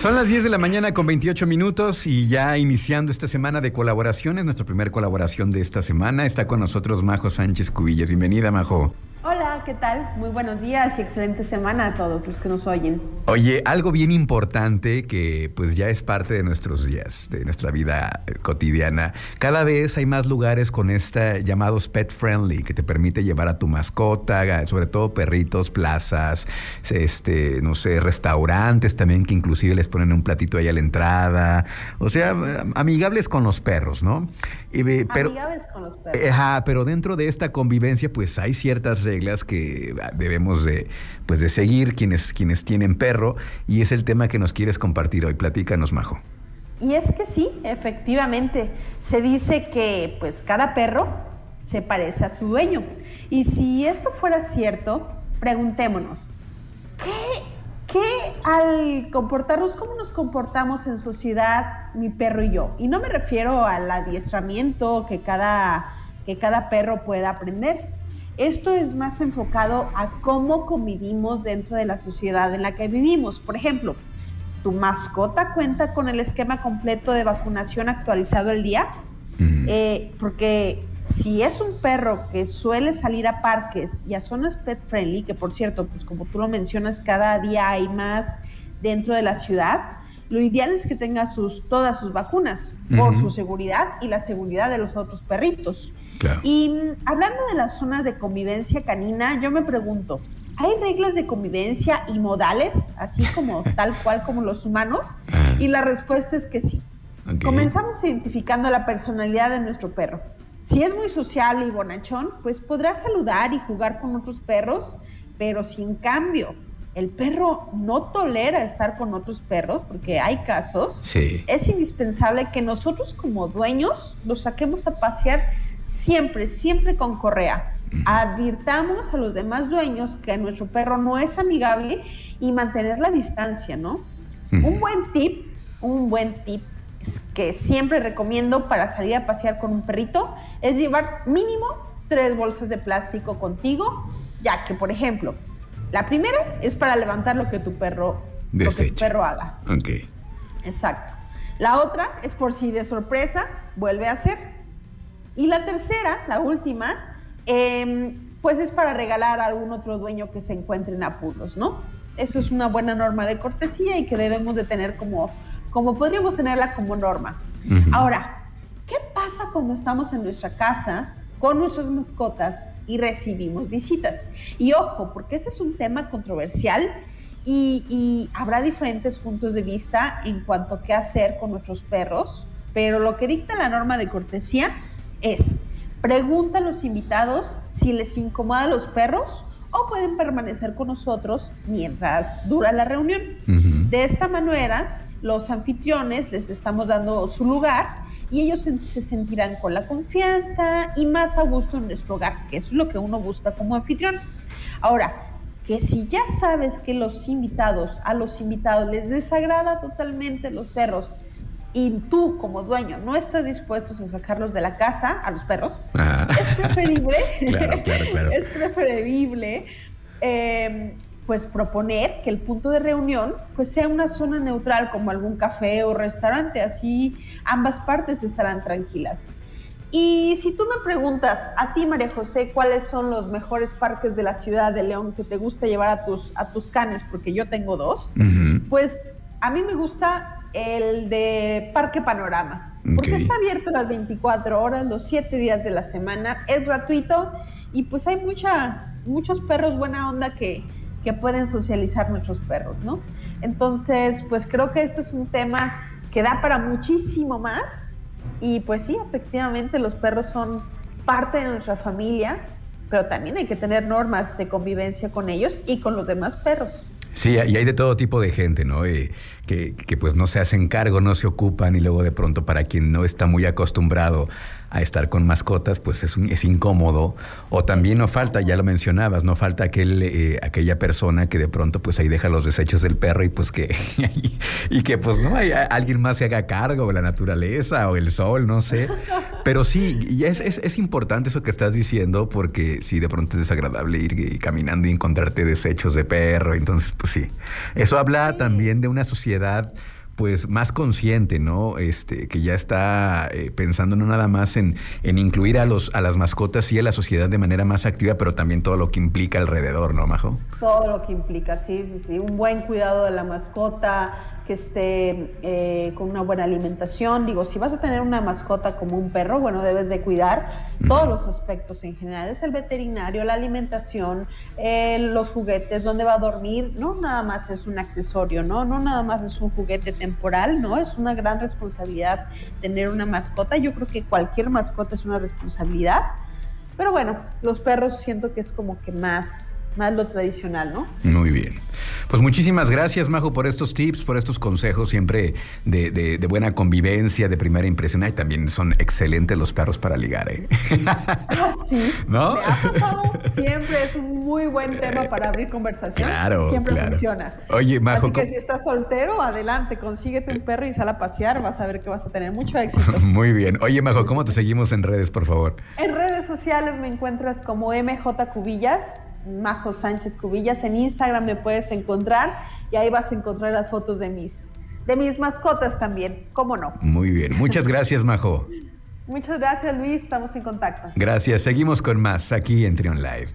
Son las 10 de la mañana con 28 minutos y ya iniciando esta semana de colaboraciones, nuestra primera colaboración de esta semana. Está con nosotros Majo Sánchez Cubillas. Bienvenida, Majo. Hola, ¿qué tal? Muy buenos días y excelente semana a todos los que nos oyen. Oye, algo bien importante que pues ya es parte de nuestros días, de nuestra vida eh, cotidiana. Cada vez hay más lugares con esta llamados pet friendly que te permite llevar a tu mascota, sobre todo perritos, plazas, este, no sé, restaurantes también que inclusive les ponen un platito ahí a la entrada. O sea, amigables con los perros, ¿no? pero, amigables con los perros. Ajá, pero dentro de esta convivencia pues hay ciertas reglas que debemos de, pues de seguir quienes, quienes tienen perro y es el tema que nos quieres compartir hoy. Platícanos, Majo. Y es que sí, efectivamente, se dice que pues cada perro se parece a su dueño. Y si esto fuera cierto, preguntémonos, ¿qué, qué al comportarnos, cómo nos comportamos en sociedad mi perro y yo? Y no me refiero al adiestramiento que cada, que cada perro pueda aprender, esto es más enfocado a cómo convivimos dentro de la sociedad en la que vivimos. Por ejemplo, ¿tu mascota cuenta con el esquema completo de vacunación actualizado el día? Eh, porque si es un perro que suele salir a parques y a zonas pet friendly, que por cierto, pues como tú lo mencionas, cada día hay más dentro de la ciudad, lo ideal es que tenga sus, todas sus vacunas por su seguridad y la seguridad de los otros perritos. Y mm, hablando de las zonas de convivencia canina, yo me pregunto, ¿hay reglas de convivencia y modales, así como tal cual como los humanos? Ah. Y la respuesta es que sí. Comenzamos identificando la personalidad de nuestro perro. Si es muy sociable y bonachón, pues podrá saludar y jugar con otros perros, pero sin cambio el perro no tolera estar con otros perros, porque hay casos, sí. es indispensable que nosotros como dueños los saquemos a pasear siempre, siempre con correa. Advirtamos a los demás dueños que nuestro perro no es amigable y mantener la distancia, ¿no? Un buen tip, un buen tip que siempre recomiendo para salir a pasear con un perrito es llevar mínimo tres bolsas de plástico contigo, ya que, por ejemplo, la primera es para levantar lo que tu perro, lo que tu perro haga. Ok. Exacto. La otra es por si de sorpresa vuelve a hacer. Y la tercera, la última, em, pues es para regalar a algún otro dueño que se encuentre en apuros, ¿no? Eso es una buena norma de cortesía y que debemos de tener como, como podríamos tenerla como norma. Ahora, ¿qué pasa cuando estamos en nuestra casa con nuestras mascotas y recibimos visitas? Y ojo, porque este es un tema controversial y, y habrá diferentes puntos de vista en cuanto a qué hacer con nuestros perros, pero lo que dicta la norma de cortesía es, pregunta a los invitados si les incomoda a los perros o pueden permanecer con nosotros mientras dura la reunión. De esta manera, los anfitriones les estamos dando su lugar y ellos se sentirán con la confianza y más a gusto en nuestro hogar, que es lo que uno busca como anfitrión. Ahora, que si ya sabes que los invitados, a los invitados les desagrada totalmente los perros y tú como dueño no estás dispuesto a sacarlos de la casa a los perros, ah. es preferible, es preferible em, pues proponer que el punto de reunión pues sea una zona neutral como algún café o restaurante, así ambas partes estarán tranquilas. Y si tú me preguntas a ti, María José, cuáles son los mejores parques de la ciudad de León que te gusta llevar a tus, a tus canes, porque yo tengo dos, pues a mí me gusta el de Parque Panorama, porque está abierto las 24 horas, los 7 días de la semana, es gratuito y pues hay mucha, muchos perros buena onda que, que pueden socializar nuestros perros, ¿no? Entonces, pues creo que este es un tema que da para muchísimo más y pues sí, efectivamente los perros son parte de nuestra familia, pero también hay que tener normas de convivencia con ellos y con los demás perros. Sí, y hay de todo tipo de gente, ¿no? Eh, que, que, pues no se hacen cargo, no se ocupan y luego de pronto para quien no está muy acostumbrado a estar con mascotas, pues es, es incómodo. O también no falta, ya lo mencionabas, no falta aquel, eh, aquella persona que de pronto pues ahí deja los desechos del perro y pues que, y que pues no, hay, alguien más se haga cargo, o la naturaleza o el sol, no sé. Pero sí, y es, es, es importante eso que estás diciendo porque sí, de pronto es desagradable ir caminando y encontrarte desechos de perro. Entonces, pues sí, eso habla también de una sociedad pues más consciente, ¿no? Este, que ya está eh, pensando no nada más en, en, incluir a los a las mascotas y a la sociedad de manera más activa, pero también todo lo que implica alrededor, ¿no, Majo? Todo lo que implica, sí, sí, sí. Un buen cuidado de la mascota, que esté eh, con una buena alimentación. Digo, si vas a tener una mascota como un perro, bueno, debes de cuidar todos los aspectos en general. Es el veterinario, la alimentación, eh, los juguetes, dónde va a dormir. No nada más es un accesorio, ¿no? No nada más es un juguete temporal, ¿no? Es una gran responsabilidad tener una mascota. Yo creo que cualquier mascota es una responsabilidad. Pero bueno, los perros siento que es como que más más lo tradicional, ¿no? Muy bien. Pues muchísimas gracias, Majo, por estos tips, por estos consejos siempre de, de, buena convivencia, de primera impresión. Y también son excelentes los perros para ligar, ¿eh? Ah, sí. ¿No? siempre es un muy buen tema para abrir conversación. Claro, Siempre funciona. Oye, Majo. Así que si estás soltero, adelante, consíguete un perro y sal a pasear. Vas a ver que vas a tener mucho éxito. muy bien. Oye, Majo, ¿cómo te seguimos en redes, por favor? En redes sociales me encuentras como MJ Cubillas Majo Sánchez Cubillas. En Instagram me puedes encontrar y ahí vas a encontrar las fotos de mis, de mis mascotas también, ¿cómo no? Muy bien, muchas gracias Majo. Muchas gracias Luis, estamos en contacto. Gracias, seguimos con más aquí en Trion Live.